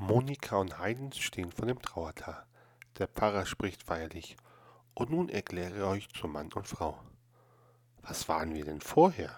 Monika und Heidens stehen vor dem Traualtar. Der Pfarrer spricht feierlich. Und nun erkläre ich euch zu Mann und Frau. Was waren wir denn vorher?